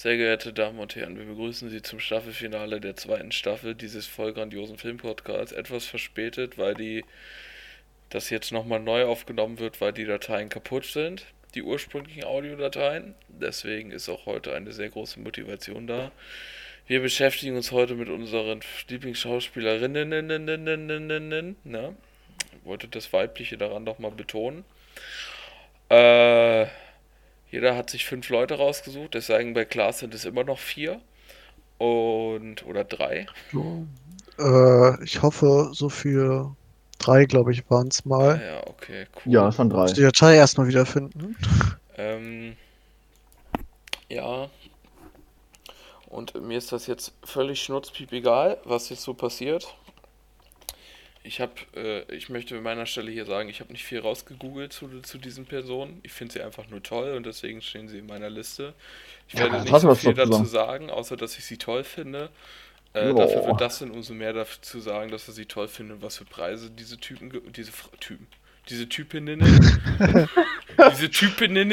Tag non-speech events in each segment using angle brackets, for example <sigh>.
Sehr geehrte Damen und Herren, wir begrüßen Sie zum Staffelfinale der zweiten Staffel dieses voll grandiosen Filmpodcasts. Etwas verspätet, weil die das jetzt nochmal neu aufgenommen wird, weil die Dateien kaputt sind, die ursprünglichen Audiodateien. Deswegen ist auch heute eine sehr große Motivation da. Wir beschäftigen uns heute mit unseren Lieblingsschauspielerinnen. Na, ich wollte das Weibliche daran nochmal betonen. Äh, jeder hat sich fünf Leute rausgesucht, deswegen bei Klaas sind es immer noch vier. Und, oder drei. Äh, ich hoffe, so viel. Drei, glaube ich, waren es mal. Ah, ja, okay, cool. Ja, es waren drei. Muss die Datei erstmal wiederfinden. Ähm, ja. Und mir ist das jetzt völlig schnurzpiep egal, was jetzt so passiert. Ich habe, äh, ich möchte an meiner Stelle hier sagen, ich habe nicht viel rausgegoogelt zu, zu diesen Personen. Ich finde sie einfach nur toll und deswegen stehen sie in meiner Liste. Ich Ja, werde das nicht so viel dazu gesagt. sagen, außer dass ich sie toll finde. Äh. Dafür wird das dann umso mehr dazu sagen, dass er sie toll findet und was für Preise diese Typen, diese Fra- Typen, diese Typinnen, <laughs> diese Typinnen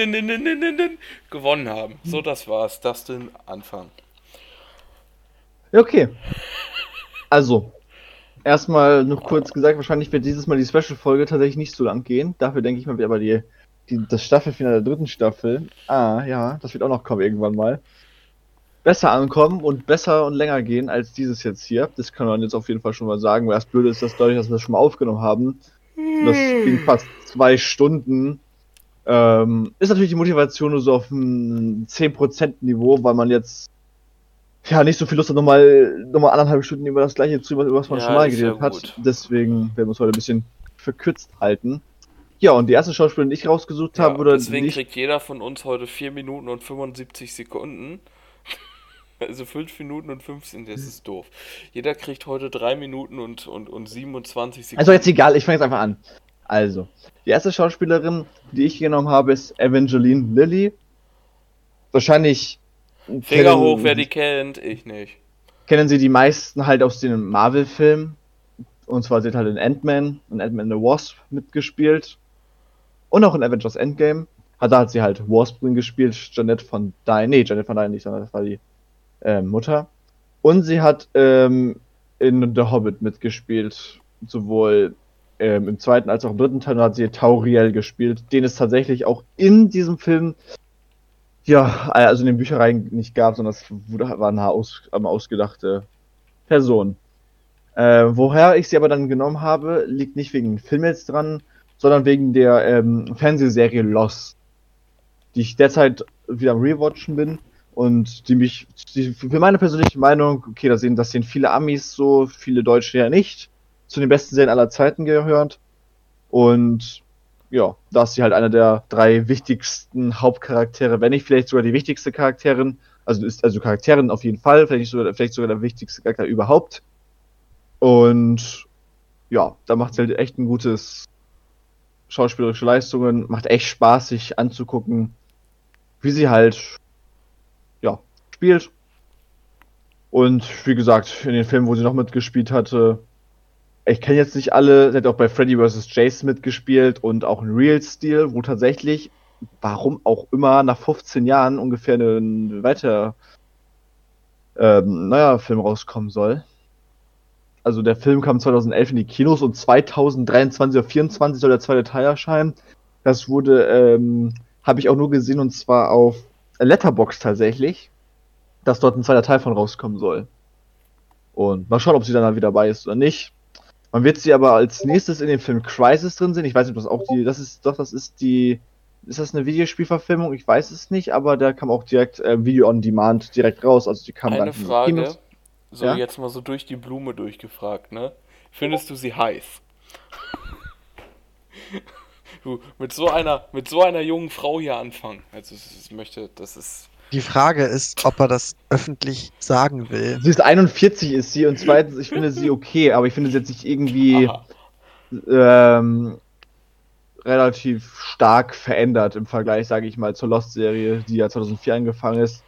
gewonnen haben. So, das war's. Dustin, Anfang. Ja, okay. Also, erstmal noch kurz gesagt, wahrscheinlich wird dieses Mal die Special-Folge tatsächlich nicht so lang gehen. Dafür denke ich mal, wird aber die, die, das Staffelfinale der dritten Staffel, ah ja, das wird auch noch kommen irgendwann mal, besser ankommen und besser und länger gehen als dieses jetzt hier. Das kann man jetzt auf jeden Fall schon mal sagen, weil das Blöde ist, dass dadurch, dass wir das schon mal aufgenommen haben, das ging fast zwei Stunden, ähm, ist natürlich die Motivation nur so auf einem 10% Niveau, weil man jetzt ja nicht so viel Lust hat, nochmal nochmal anderthalb Stunden über das gleiche zu, über was man Ja, schon mal geredet hat. gut. Deswegen werden wir uns heute ein bisschen verkürzt halten. Ja, und die erste Schauspielerin, die ich rausgesucht habe, Ja, oder deswegen kriegt jeder von uns heute 4 Minuten und 75 Sekunden. <laughs> Also 5 Minuten und 15, das ist doof. Jeder kriegt heute 3 Minuten und, und, und 27 Sekunden. Also jetzt egal, ich fange jetzt einfach an. Also, die erste Schauspielerin, die ich genommen habe, ist Evangeline Lilly. Wahrscheinlich Finger kennen- hoch, wer die kennt, ich nicht. kennen sie die meisten halt aus den Marvel-Filmen. Und zwar sie hat halt in Ant-Man und Ant-Man the Wasp mitgespielt. Und auch in Avengers Endgame. Hat da hat sie halt Wasp drin gespielt, Janet von Dyne. Nee, Janet von Dyne nicht, sondern das war die äh, Mutter. Und sie hat ähm, in The Hobbit mitgespielt. Sowohl ähm, im zweiten als auch im dritten Teil. Und hat sie Tauriel gespielt, den es tatsächlich auch in diesem Film ja, also in den Büchereien nicht gab, sondern es wurde, war eine aus, ausgedachte Person. Äh, woher ich sie aber dann genommen habe, liegt nicht wegen Film jetzt dran, sondern wegen der ähm, Fernsehserie Lost, die ich derzeit wieder am Rewatchen bin und die mich, die, für meine persönliche Meinung, okay, da sehen, das sehen viele Amis so, viele Deutsche ja nicht, zu den besten Serien aller Zeiten gehört. Und ja, da ist sie halt einer der drei wichtigsten Hauptcharaktere, wenn nicht vielleicht sogar die wichtigste Charakterin. Also ist also Charakterin auf jeden Fall, vielleicht sogar, vielleicht sogar der wichtigste Charakter überhaupt. Und ja, da macht sie halt echt ein gutes schauspielerische Leistungen, macht echt Spaß, sich anzugucken, wie sie halt ja spielt. Und wie gesagt, in den Filmen, wo sie noch mitgespielt hatte, ich kenne jetzt nicht alle, sie hat auch bei Freddy vs. Jason mitgespielt und auch in Real Steel, wo tatsächlich, warum auch immer, nach 15 Jahren ungefähr ein weiter, ähm, naja, Film rauskommen soll. Also der Film kam 2011 in die Kinos und 2023 oder 2024 soll der zweite Teil erscheinen. Das wurde, ähm, habe ich auch nur gesehen und zwar auf Letterbox tatsächlich, dass dort ein zweiter Teil von rauskommen soll. Und mal schauen, ob sie dann wieder dabei ist oder nicht. Man wird sie aber als nächstes in dem Film Crisis drin sehen. Ich weiß nicht, ob das auch die, das ist, doch, das ist die, ist das eine Videospielverfilmung? Ich weiß es nicht, aber da kam auch direkt äh, Video on Demand direkt raus. Also die kam Eine dann Frage, so Ja? jetzt mal so durch die Blume durchgefragt, ne? Findest du sie heiß? <laughs> Du, mit so einer, mit so einer jungen Frau hier anfangen. Also ich möchte, das ist. Die Frage ist, ob er das öffentlich sagen will. Sie ist 41 ist sie und zweitens, ich finde sie okay, aber ich finde sie jetzt nicht irgendwie ähm, relativ stark verändert im Vergleich, sage ich mal, zur Lost-Serie, die ja 2004 angefangen ist.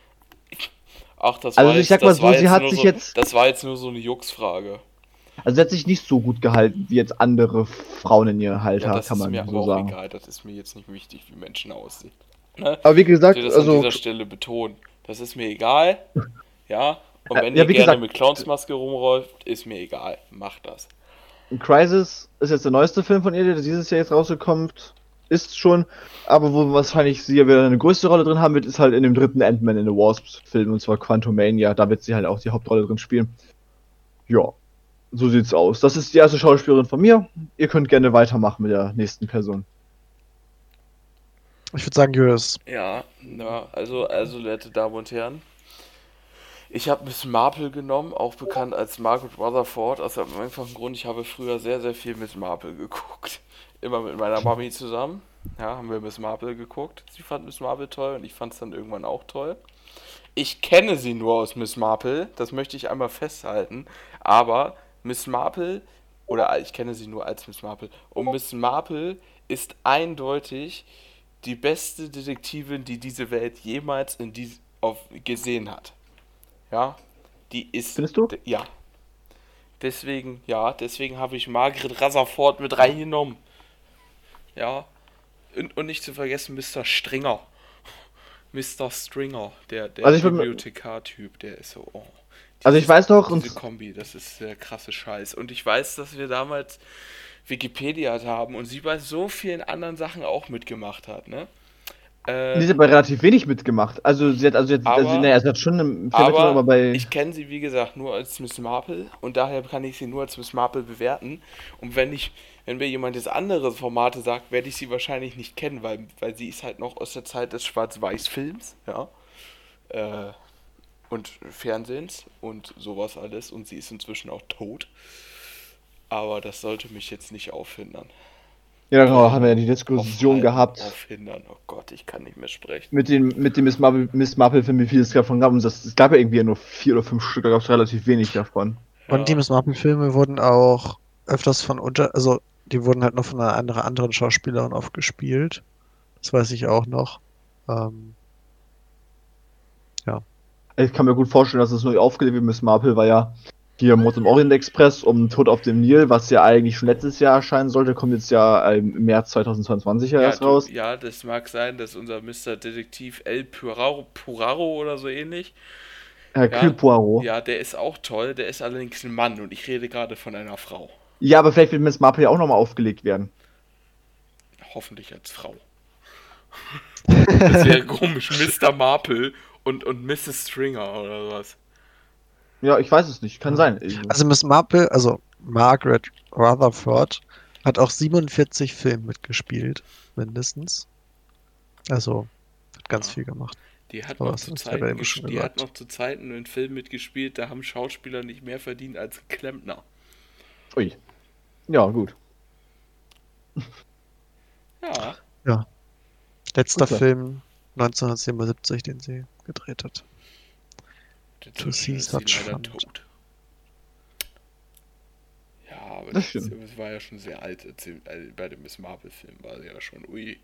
Ach, das Also war ich jetzt, sag mal das so, war sie jetzt hat nur sich so, jetzt- Das war jetzt nur so eine Juxfrage. Also sie hat sich nicht so gut gehalten wie jetzt andere Frauen in ihr Alter, Ja, kann man so auch sagen. egal. Das ist mir jetzt nicht wichtig, wie Menschen aussehen. Ne? Aber wie Ich gesagt, will das an also dieser Stelle betonen. Das ist mir egal. <laughs> Ja. Und wenn ja, ihr gerne gesagt- mit Clownsmaske rumläuft, ist mir egal. Macht das. Crisis ist jetzt der neueste Film von ihr, der dieses Jahr jetzt rausgekommt ist schon, aber wo wahrscheinlich sie ja wieder eine größte Rolle drin haben wird, ist halt in dem dritten Ant-Man in the Wasp Film und zwar Quantumania, da wird sie halt auch die Hauptrolle drin spielen. Ja, so sieht's aus. Das ist die erste Schauspielerin von mir. Ihr könnt gerne weitermachen mit der nächsten Person. Ich würde sagen, Julius. Ja, na, also, also, werte Damen und Herren. Ich habe Miss Marple genommen, auch bekannt als Margaret Rutherford, aus einem einfachen Grund, ich habe früher sehr, sehr viel Miss Marple geguckt. Immer mit meiner Mami zusammen. Ja, haben wir Miss Marple geguckt. Sie fand Miss Marple toll und ich fand es dann irgendwann auch toll. Ich kenne sie nur aus Miss Marple, das möchte ich einmal festhalten. Aber Miss Marple, oder ich kenne sie nur als Miss Marple, und Miss Marple ist eindeutig die beste Detektivin, die diese Welt jemals in dies, auf, gesehen hat. Ja, die ist. Findest du? Ja. Deswegen, ja, deswegen habe ich Margaret Rutherford mit reingenommen. Ja. Und, und nicht zu vergessen Mr. Stringer. <laughs> Mr. Stringer, der, der Also Bibliothekar-Typ, der ist so. Oh. Also ich weiß noch, und Diese Kombi, das ist der krasse Scheiß. Und ich weiß, dass wir damals Wikipedia haben und sie bei so vielen anderen Sachen auch mitgemacht hat, ne? Äh, die hat aber relativ wenig mitgemacht. Also sie hat also jetzt, also, naja, sie hat schon aber mitgemacht, aber bei ich kenne sie, wie gesagt, nur als Miss Marple und daher kann ich sie nur als Miss Marple bewerten. Und wenn ich, wenn mir jemand das andere Formate sagt, werde ich sie wahrscheinlich nicht kennen, weil, weil sie ist halt noch aus der Zeit des Schwarz-Weiß-Films, ja. Äh, und Fernsehens und sowas alles. Und sie ist inzwischen auch tot. Aber das sollte mich jetzt nicht aufhindern. ja genau, haben wir ja die Diskussion Aufhalten, gehabt Aufhindern, oh Gott, ich kann nicht mehr sprechen. mit dem mit dem Miss Marple, Miss Marple Film, wie viel es davon gab. Und das, es gab ja irgendwie nur vier oder fünf Stück, da gab es relativ wenig davon. Und die Miss Marple-Filme wurden auch öfters von unter, also die wurden halt noch von einer anderen, anderen Schauspielerin oft gespielt. Das weiß ich auch noch. Ähm, Ich kann mir gut vorstellen, dass es neu aufgelebt wird. Miss Marple war ja hier Mord im Orient Express um Tod auf dem Nil, was ja eigentlich schon letztes Jahr erscheinen sollte, kommt jetzt ja ähm, im März 2022 ja, Ja, erst raus. ja, das mag sein, dass unser Mr. Detektiv El Puraro, Puraro oder so ähnlich, Hercule Poirot. Ja. ja, der ist auch toll, der ist allerdings ein Mann und ich rede gerade von einer Frau. aber vielleicht wird Miss Marple ja auch nochmal aufgelegt werden. Hoffentlich als Frau. <laughs> Das wäre komisch, Mr. Marple und, und Mrs. Stringer oder was. Ja, ich weiß es nicht, kann sein. also Miss Marple, also Margaret Rutherford, hat auch 47 Filme mitgespielt, mindestens. Also, hat ganz Ja. viel gemacht. Die hat, Aber noch zu Zeiten die hat noch zu Zeiten in Filmen mitgespielt, da haben Schauspieler nicht mehr verdient als Klempner. Ui. Ja, gut. Ja, Letzter Gut, ja. Film 1977, den sie gedreht hat. To see such leider fun. tot. Ja, aber Das das, das war ja schon sehr alt. äh, Bei dem Miss Marple-Film war sie ja schon, ui.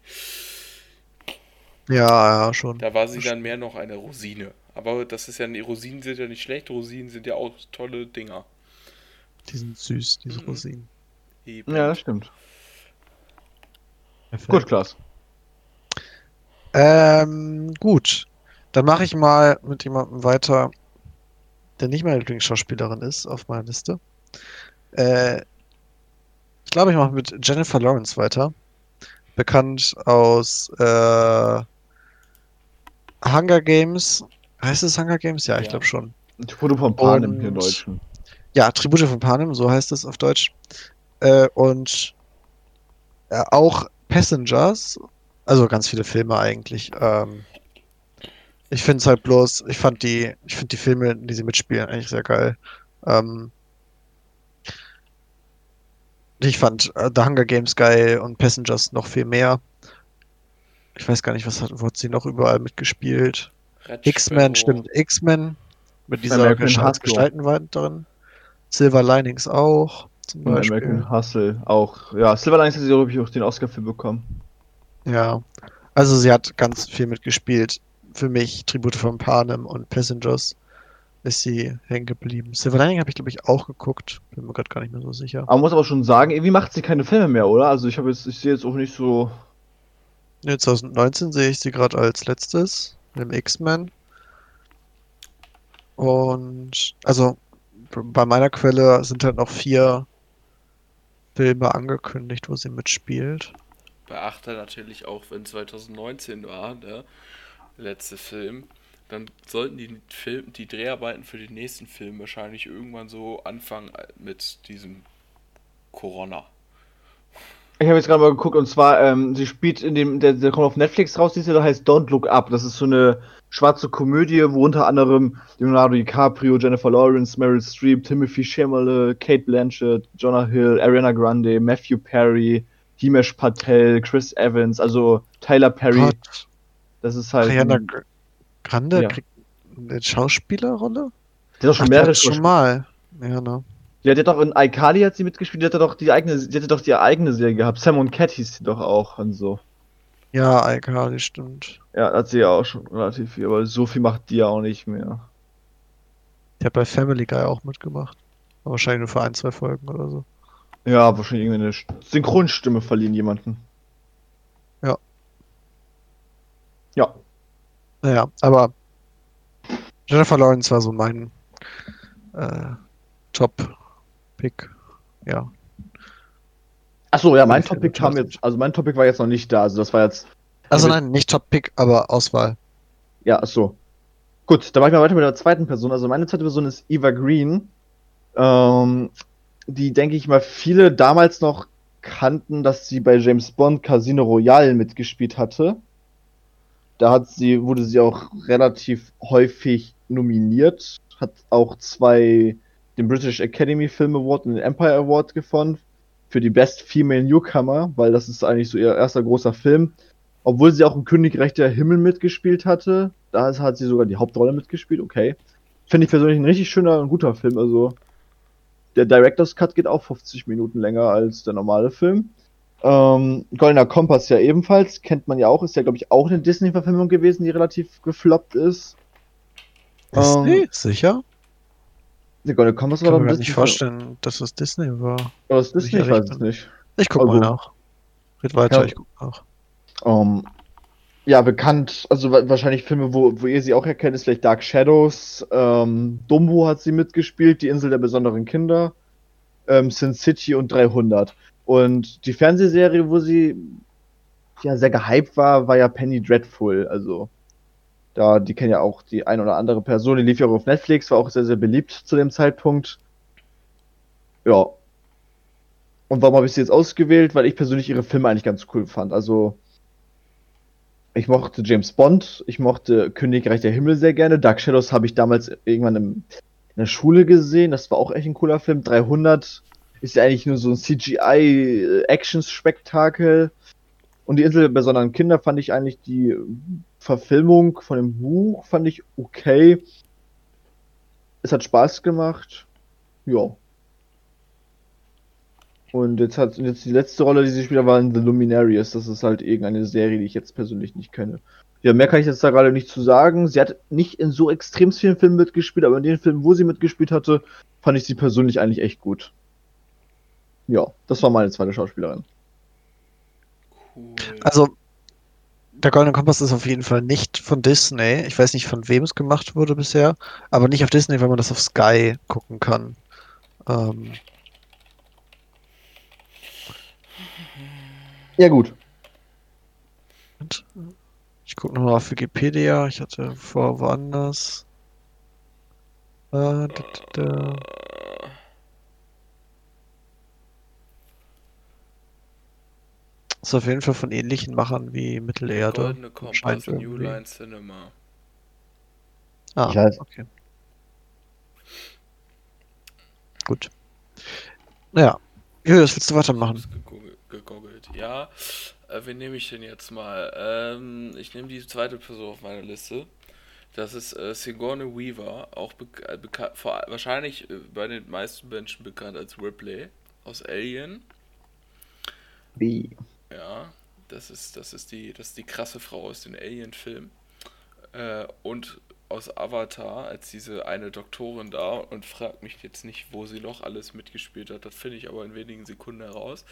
Ja, ja, schon. Da war sie dann mehr noch eine Rosine. Aber das ist ja, Rosinen sind ja nicht schlecht, Rosinen sind ja auch tolle Dinger. Die sind süß, diese Mhm. Rosinen. Eben. Ja, das stimmt. Perfekt. Gut, Klaas. Ähm, gut. Dann mache ich mal mit jemandem weiter, der nicht meine Lieblingsschauspielerin ist, auf meiner Liste. Äh, ich glaube, ich mache mit Jennifer Lawrence weiter. Bekannt aus äh, Hunger Games. Heißt es Hunger Games? Ja, ich Ja. glaube schon. Foto von Panem Und- hier im Deutschen. Ja, Tribute von Panem, so heißt es auf Deutsch. Äh, und äh, auch Passengers, also ganz viele Filme eigentlich. Ähm, ich finde es halt bloß, ich fand die, ich finde die Filme, die sie mitspielen, eigentlich sehr geil. Ähm, ich fand äh, The Hunger Games geil und Passengers noch viel mehr. Ich weiß gar nicht, was hat, wo hat sie noch überall mitgespielt? X-Men, stimmt, X-Men mit dieser. Gestaltenwand drin. Silver Linings auch, zum Und Beispiel. American Hustle auch. Ja, Silver Linings hat sie, glaube ich, auch den Oscar für bekommen. Ja. Also sie hat ganz viel mitgespielt. Für mich, Tribute von Panem und Passengers ist sie hängen geblieben. Silver Lining habe ich, glaube ich, auch geguckt. Bin mir gerade gar nicht mehr so sicher. Aber man muss aber schon sagen, irgendwie macht sie keine Filme mehr, oder? Also ich habe jetzt, ich sehe jetzt auch nicht so. Nee, 2019 sehe ich sie gerade als letztes im X-Men. Und also bei meiner Quelle sind halt noch vier Filme angekündigt, wo sie mitspielt. Beachte natürlich auch, wenn 2019 war, der letzte Film, dann sollten die Film, die Dreharbeiten für den nächsten Film wahrscheinlich irgendwann so anfangen mit diesem Corona. Ich habe jetzt gerade mal geguckt und zwar, ähm, sie spielt in dem, der, der kommt auf Netflix raus, dieser, der heißt Don't Look Up. Das ist so eine schwarze Komödie, wo unter anderem Leonardo DiCaprio, Jennifer Lawrence, Meryl Streep, Timothy Chalamet, Kate Blanchett, Jonah Hill, Ariana Grande, Matthew Perry, Himesh Patel, Chris Evans, also Tyler Perry. Gott, Das ist halt. Ariana ein- Grande Ja. kriegt eine Schauspielerrolle? Der hat doch schon Ach, mehrere schon mal. Ja, ne? Die hat ja doch in iCarly hat sie mitgespielt, die hat ja doch die eigene, die hatte doch die eigene Serie gehabt. Sam und Cat hieß sie doch auch und so. Ja, iCarly, stimmt. Ja, hat sie ja auch schon relativ viel, aber so viel macht die ja auch nicht mehr. Die hat bei Family Guy auch mitgemacht. Aber wahrscheinlich nur für ein, zwei Folgen oder so. Ja, wahrscheinlich irgendwie eine Synchronstimme verliehen jemanden. Ja. Ja. Naja, aber Jennifer Lawrence war so mein äh, Top-Pick. Ja. Achso, ja, mein Topic kam jetzt, also mein Topic war jetzt noch nicht da, also das war jetzt, Also nein, nicht Top-Pick, aber Auswahl. ja, achso. Gut, dann mache ich mal weiter mit der zweiten Person. Also meine zweite Person ist Eva Green. Ähm, die, denke ich mal, viele damals noch kannten, dass sie bei James Bond Casino Royale mitgespielt hatte. Da hat sie, wurde sie auch relativ häufig nominiert, hat auch zwei den British Academy Film Award und den Empire Award gewonnen für die Best Female Newcomer, weil das ist eigentlich so ihr erster großer Film. Obwohl sie auch im Königreich der Himmel mitgespielt hatte, da hat sie sogar die Hauptrolle mitgespielt, okay. Finde ich persönlich ein richtig schöner und guter Film, also der Director's Cut geht auch 50 Minuten länger als der normale Film. Ähm, Goldener Kompass ja ebenfalls, kennt man ja auch, ist ja glaube ich auch eine Disney-Verfilmung gewesen, die relativ gefloppt ist. Disney? Ähm, Sicher? Der Goldene Kompass Ich war kann doch mir nicht vorstellen, dass es Disney war. Aber das Disney, ich weiß ich es nicht. Ich guck mal nach. Red weiter, Ja. ich guck nach. Ähm, ja, bekannt, also wa- wahrscheinlich Filme, wo, wo ihr sie auch erkennt, ist vielleicht Dark Shadows, ähm, Dumbo hat sie mitgespielt, Die Insel der besonderen Kinder, ähm, Sin City und 300. Und die Fernsehserie, wo sie ja sehr gehypt war, war ja Penny Dreadful, also da, die kennen ja auch die ein oder andere Person, die lief ja auch auf Netflix, war auch sehr, sehr beliebt zu dem Zeitpunkt. Ja. Und warum habe ich sie jetzt ausgewählt? Weil ich persönlich ihre Filme eigentlich ganz cool fand. Also, ich mochte James Bond, ich mochte Königreich der Himmel sehr gerne. Dark Shadows habe ich damals irgendwann im, in der Schule gesehen. Das war auch echt ein cooler Film. 300 ist ja eigentlich nur so ein CGI-Action-Spektakel. Und die Insel der besonderen Kinder fand ich eigentlich die Verfilmung von dem Buch fand ich okay. Es hat Spaß gemacht. Ja. Und jetzt hat jetzt die letzte Rolle, die sie spielt, war in The Luminaries. Das ist halt irgendeine Serie, die ich jetzt persönlich nicht kenne. Ja, mehr kann ich jetzt da gerade nicht zu sagen. Sie hat nicht in so extrem vielen Filmen mitgespielt, aber in den Filmen, wo sie mitgespielt hatte, fand ich sie persönlich eigentlich echt gut. Ja, das war meine zweite Schauspielerin. Cool. Also, der Goldene Kompass ist auf jeden Fall nicht von Disney. Ich weiß nicht, von wem es gemacht wurde bisher, aber nicht auf Disney, weil man das auf Sky gucken kann. Ähm, Ja, gut. ich gucke nochmal auf Wikipedia. Ich hatte vor woanders. Äh, da, da, da. Ist auf jeden Fall von ähnlichen Machern wie Mittelerde. Goldene Kompass, Scheint New irgendwie. Line Cinema. Ah, Ich weiß. okay. Gut. Naja. Julius, willst du weitermachen? Gegoogelt-. Ja, äh, wen nehme ich denn jetzt mal? Ähm, ich nehme die zweite Person auf meiner Liste. Das ist äh, Sigourney Weaver, auch äh, beka vor, wahrscheinlich äh, bei den meisten Menschen bekannt als Ripley aus Alien. Wie? Ja, das ist, das ist die, das ist die krasse Frau aus den Alien-Filmen. Äh, und aus Avatar als diese eine Doktorin da und fragt mich jetzt nicht, wo sie noch alles mitgespielt hat. Das finde ich aber in wenigen Sekunden heraus.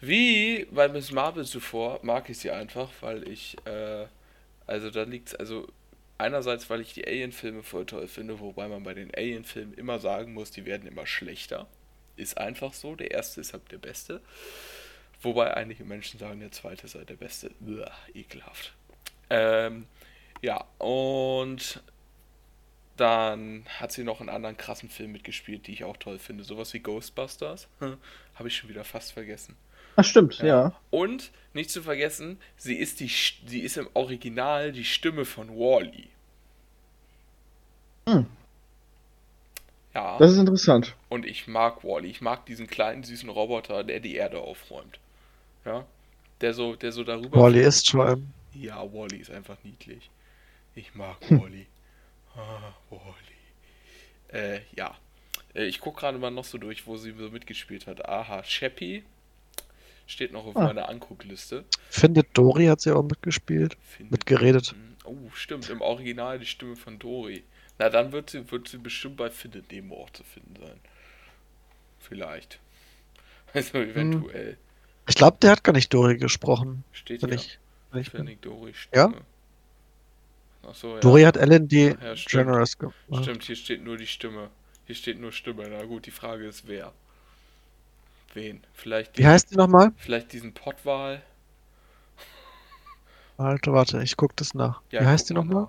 Wie bei Miss Marvel zuvor mag ich sie einfach, weil ich, äh, also da liegt es, also Einerseits, weil ich die Alien-Filme voll toll finde, wobei man bei den Alien-Filmen immer sagen muss, die werden immer schlechter. Ist einfach so. Der erste ist halt der beste. Wobei einige Menschen sagen, der zweite sei der beste. Uah, ekelhaft. Ähm, ja, und dann hat sie noch einen anderen krassen Film mitgespielt, die ich auch toll finde. Sowas wie Ghostbusters. <laughs> Habe ich schon wieder fast vergessen. Ach, stimmt, ja. Und nicht zu vergessen, sie ist, die, sie ist im Original die Stimme von Wally. Hm. Ja. Das ist interessant. Und ich mag Wally. Ich mag diesen kleinen süßen Roboter, der die Erde aufräumt. Ja. Der so, der so darüber. Wally ist schon. Ja, Wally ist einfach niedlich. Ich mag Wally. Ah, Wally. Äh, ja. Äh, ich gucke gerade mal noch so durch, wo sie so mitgespielt hat. Aha, Chappie. Steht noch auf Ah. meiner Anguckliste. Findet Dory hat sie auch mitgespielt. Findet- Mitgeredet. Oh, stimmt, im Original die Stimme von Dory. Na, dann wird sie, wird sie bestimmt bei Findet Nemo auch zu finden sein. Vielleicht. <laughs> Also eventuell. Ich glaube, der hat gar nicht Dory gesprochen. Steht Wenn hier. ich, wenn ich bin. Findet Dory Ja? Stimme. Achso, ja. Dory hat Ellen die Ja, stimmt. Generous gemacht. Stimmt, hier steht nur die Stimme. Hier steht nur Stimme. Na gut, die Frage ist wer. Wen? Vielleicht, Wie heißt die nochmal? vielleicht diesen Pottwal. <laughs> Alter, warte, ich guck das nach. Ja, Wie heißt die mal nochmal?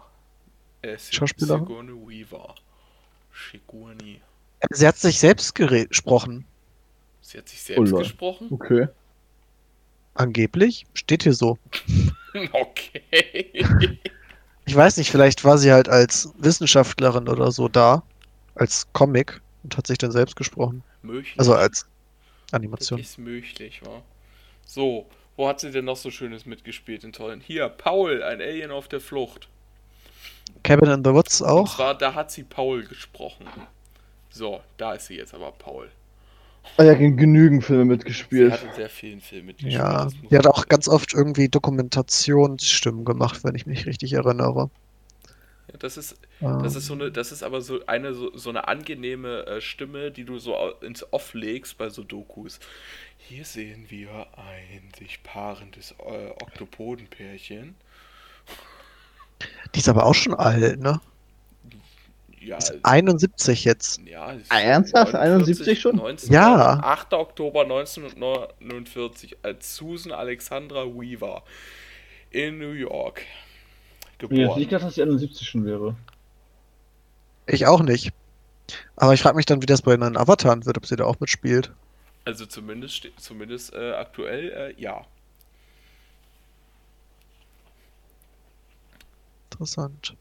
Äh, Schauspielerin? Sigourney Weaver. Sigourney. Sie hat sich selbst gesprochen. Sie hat sich selbst Oh gesprochen? Okay. Angeblich. Steht hier so. <laughs> Okay. Ich weiß nicht, vielleicht war sie halt als Wissenschaftlerin oder so da. Als Comic. Und hat sich dann selbst gesprochen. möglich. Also als das Animation. ist möglich, wa? So, wo hat sie denn noch so Schönes mitgespielt in tollen? Hier, Paul, ein Alien auf der Flucht. Cabin in the Woods Und auch. zwar, da hat sie Paul gesprochen. So, da ist sie jetzt aber Paul. Ah, ja, genügend Filme Sie mitgespielt. hat in sehr vielen Filmen mitgespielt. Ja, die hat auch ganz oft irgendwie Dokumentationsstimmen gemacht, wenn ich mich richtig erinnere. Ja, das ist, Ähm, das ist so eine, das ist aber so eine so, so eine angenehme äh, Stimme, die du so ins Off legst bei so Dokus. Hier sehen wir ein sich paarendes äh, Oktopodenpärchen. die ist aber auch schon alt, ne? Ja, Ist 71 jetzt. ja. ist Ah, ernsthaft? 71 schon? 19, Ja. 8. Oktober 1949 als Susan Alexandra Weaver in New York Ich hätte geboren. nicht gedacht, dass sie 71 schon wäre. Ich auch nicht. Aber ich frage mich dann, wie das bei den Avataren wird, ob sie da auch mitspielt. Also zumindest, zumindest äh, aktuell, äh, ja. Interessant.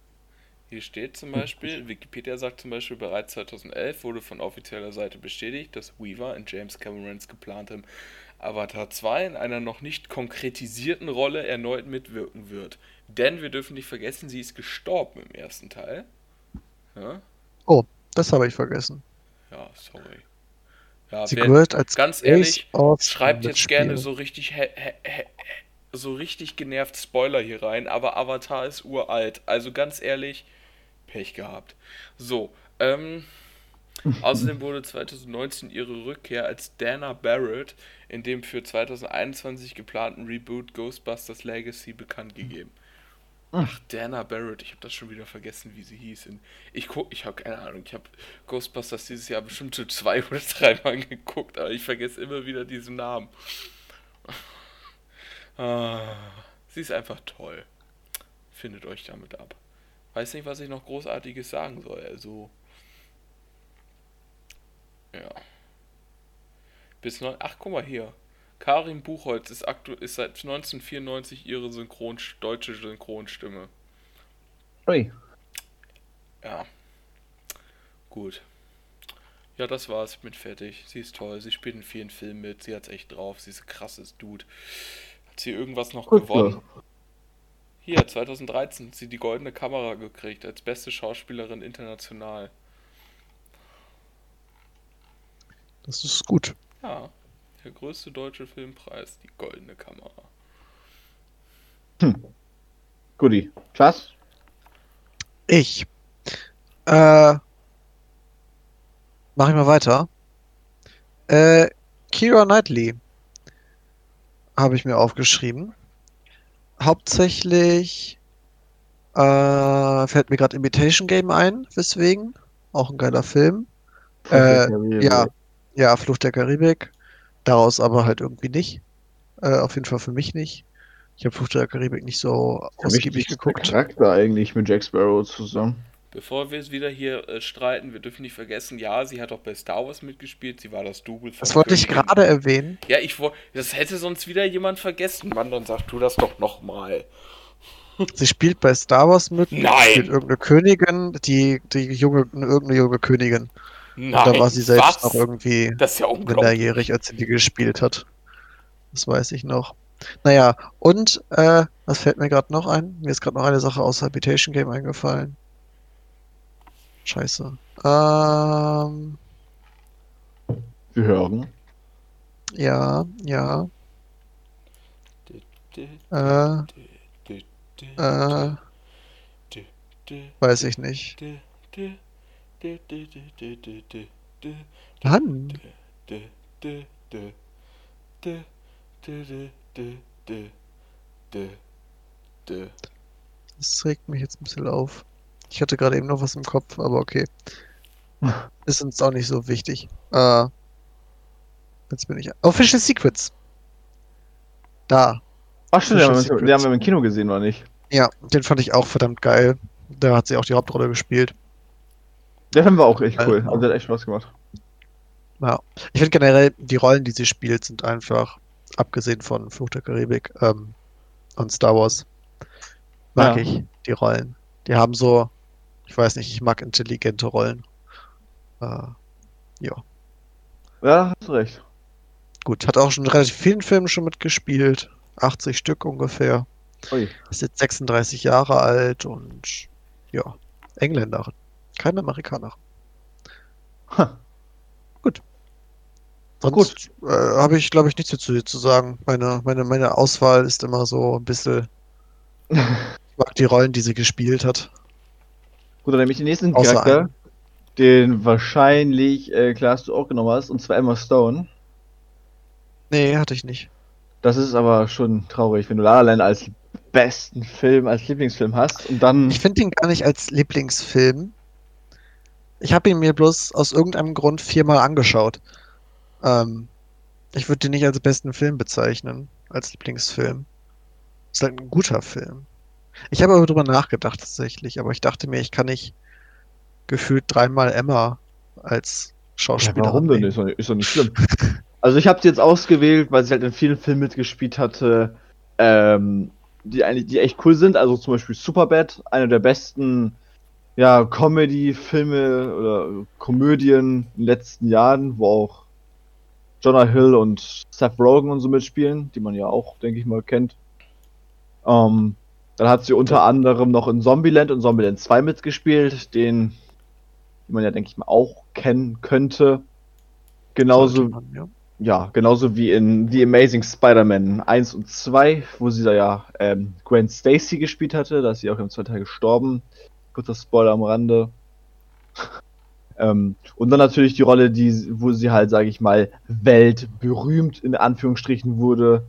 Hier steht zum Beispiel, Wikipedia sagt zum Beispiel, bereits 2011 wurde von offizieller Seite bestätigt, dass Weaver in James Camerons geplantem Avatar 2 in einer noch nicht konkretisierten Rolle erneut mitwirken wird. Denn wir dürfen nicht vergessen, sie ist gestorben im ersten Teil. Ja, Das habe ich vergessen. ja sorry. Ja, Sie wer- gehört als ganz ehrlich, schreibt jetzt gerne mitspielen. so richtig so richtig genervt Spoiler hier rein, aber Avatar ist uralt. Also ganz ehrlich, Pech gehabt. So, ähm, <laughs> außerdem wurde 2019 ihre Rückkehr als Dana Barrett in dem für 2021 geplanten Reboot Ghostbusters Legacy bekannt gegeben. Ach, Dana Barrett, ich habe das schon wieder vergessen, wie sie hieß. Ich guck, ich habe keine Ahnung, ich habe Ghostbusters dieses Jahr bestimmt schon zwei <laughs> oder dreimal geguckt, aber ich vergesse immer wieder diesen Namen. Ah, sie ist einfach toll. Findet euch damit ab. Weiß nicht, was ich noch Großartiges sagen soll, also. Ja. Bis neun. Ach, guck mal hier. Karin Buchholz ist, aktu ist seit 1994 ihre Synchron deutsche Synchronstimme. Ui. Ja. Gut. Ja, das war's. Ich bin fertig. Sie ist toll. Sie spielt in vielen Filmen mit. Sie hat's echt drauf. Sie ist ein krasses Dude. Hat sie irgendwas noch Gut, gewonnen? Hier, 2013 hat sie die goldene Kamera gekriegt als beste Schauspielerin international. Das ist gut. Ja, der größte deutsche Filmpreis, die goldene Kamera. Goodie. Klass? Ich. Äh. Mach ich mal weiter. Äh, Kira Knightley. Habe ich mir aufgeschrieben. Hauptsächlich Äh, fällt mir gerade Imitation Game ein, weswegen. Auch ein geiler Film. Fluch der Äh, Karibik. ja. Ja, Fluch der Karibik. Daraus aber halt irgendwie nicht. Äh, auf jeden Fall für mich nicht. Ich habe Fluch der Karibik nicht so Für ausgiebig geguckt. Charakter eigentlich mit Jack Sparrow zusammen. Bevor wir es wieder hier äh, streiten, wir dürfen nicht vergessen, ja, sie hat auch bei Star Wars mitgespielt, sie war das Double von Das wollte ich gerade erwähnen. Ja, ich wollte, das hätte sonst wieder jemand vergessen. Mann, dann sag du das doch nochmal. Sie spielt bei Star Wars mit. Nein. Spielt irgendeine Königin, die, die junge, irgendeine junge Königin. Nein, Und da war sie selbst was? noch irgendwie Das ist ja minderjährig, als sie die gespielt hat. Das weiß ich noch. Naja, und äh, was fällt mir gerade noch ein? Mir ist gerade noch eine Sache aus Habitation Game eingefallen. Scheiße. Ähm. Wir hören. Ja, ja. Äh, äh, weiß ich nicht. Mann! Das regt mich jetzt ein bisschen auf. Ich hatte gerade eben noch was im Kopf, aber okay. <laughs> Ist uns auch nicht so wichtig. Äh, jetzt bin ich. Official Secrets. Da, Ach stimmt, den haben, wir, den haben wir im Kino gesehen, oder nicht? Ja, den fand ich auch verdammt geil. Da hat sie auch die Hauptrolle gespielt. Der Film war auch echt Äh, cool. Also der hat echt Spaß gemacht. Ja. Ich finde generell, die Rollen, die sie spielt, sind einfach, abgesehen von Fluch der Karibik ähm, und Star Wars, mag Ja. ich die Rollen. Die haben so, ich weiß nicht, ich mag intelligente Rollen. Äh, ja, Ja, hast du recht. gut. Hat auch schon relativ vielen Filmen schon mitgespielt. 80 Stück ungefähr. Ui. Ist jetzt 36 Jahre alt und ja, Engländerin. Keine Amerikanerin. Ha. Sonst äh, habe ich, glaube ich, nichts dazu zu sagen. Meine, meine, meine Auswahl ist immer so ein bisschen. <laughs> Ich mag die Rollen, die sie gespielt hat. Gut, dann nehme ich den nächsten Außer Charakter, einen. den wahrscheinlich äh, Klaas du auch genommen hast, und zwar Emma Stone. Nee, hatte ich nicht. Das ist aber schon traurig, wenn du La La Land als besten Film, als Lieblingsfilm hast und dann. Ich finde ihn gar nicht als Lieblingsfilm. Ich habe ihn mir bloß aus irgendeinem Grund viermal angeschaut. Ähm, ich würde den nicht als besten Film bezeichnen, als Lieblingsfilm. Ist halt ein guter Film. Ich habe aber drüber nachgedacht tatsächlich, aber ich dachte mir, ich kann nicht gefühlt dreimal Emma als Ja, Schauspielerin warum denn? Ist doch, ist doch nicht schlimm. <laughs> Also ich habe sie jetzt ausgewählt, weil sie halt in vielen Filmen mitgespielt hatte, ähm, die eigentlich, die echt cool sind. Also zum Beispiel Superbad, einer der besten ja, Comedy-Filme oder Komödien in den letzten Jahren, wo auch Jonah Hill und Seth Rogen und so mitspielen, die man ja auch, denke ich mal, kennt. Ähm, dann hat sie unter anderem noch in Zombieland und Zombieland 2 mitgespielt, den, man ja, denke ich mal, auch kennen könnte. Genauso, man, ja. ja, genauso wie in The Amazing Spider-Man 1 und 2, wo sie da ja ähm, Gwen Stacy gespielt hatte, da ist sie auch im zweiten Teil gestorben. Kurzer Spoiler am Rande. <laughs> ähm, und dann natürlich die Rolle, die, wo sie halt, sage ich mal, weltberühmt in Anführungsstrichen wurde,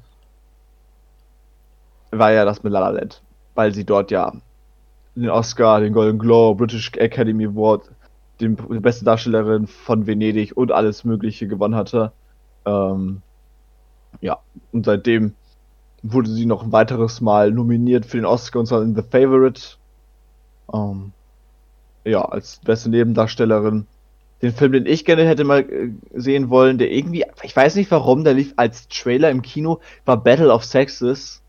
war ja das mit La La Land, weil sie dort ja den Oscar, den Golden Globe, British Academy Award, den, die beste Darstellerin von Venedig und alles Mögliche gewonnen hatte. Ähm, ja, und seitdem wurde sie noch ein weiteres Mal nominiert für den Oscar und zwar in The Favorite. Ähm, ja, als beste Nebendarstellerin. Den Film, den ich gerne hätte mal äh, sehen wollen, der irgendwie, ich weiß nicht warum, der lief als Trailer im Kino, war Battle of Sexes.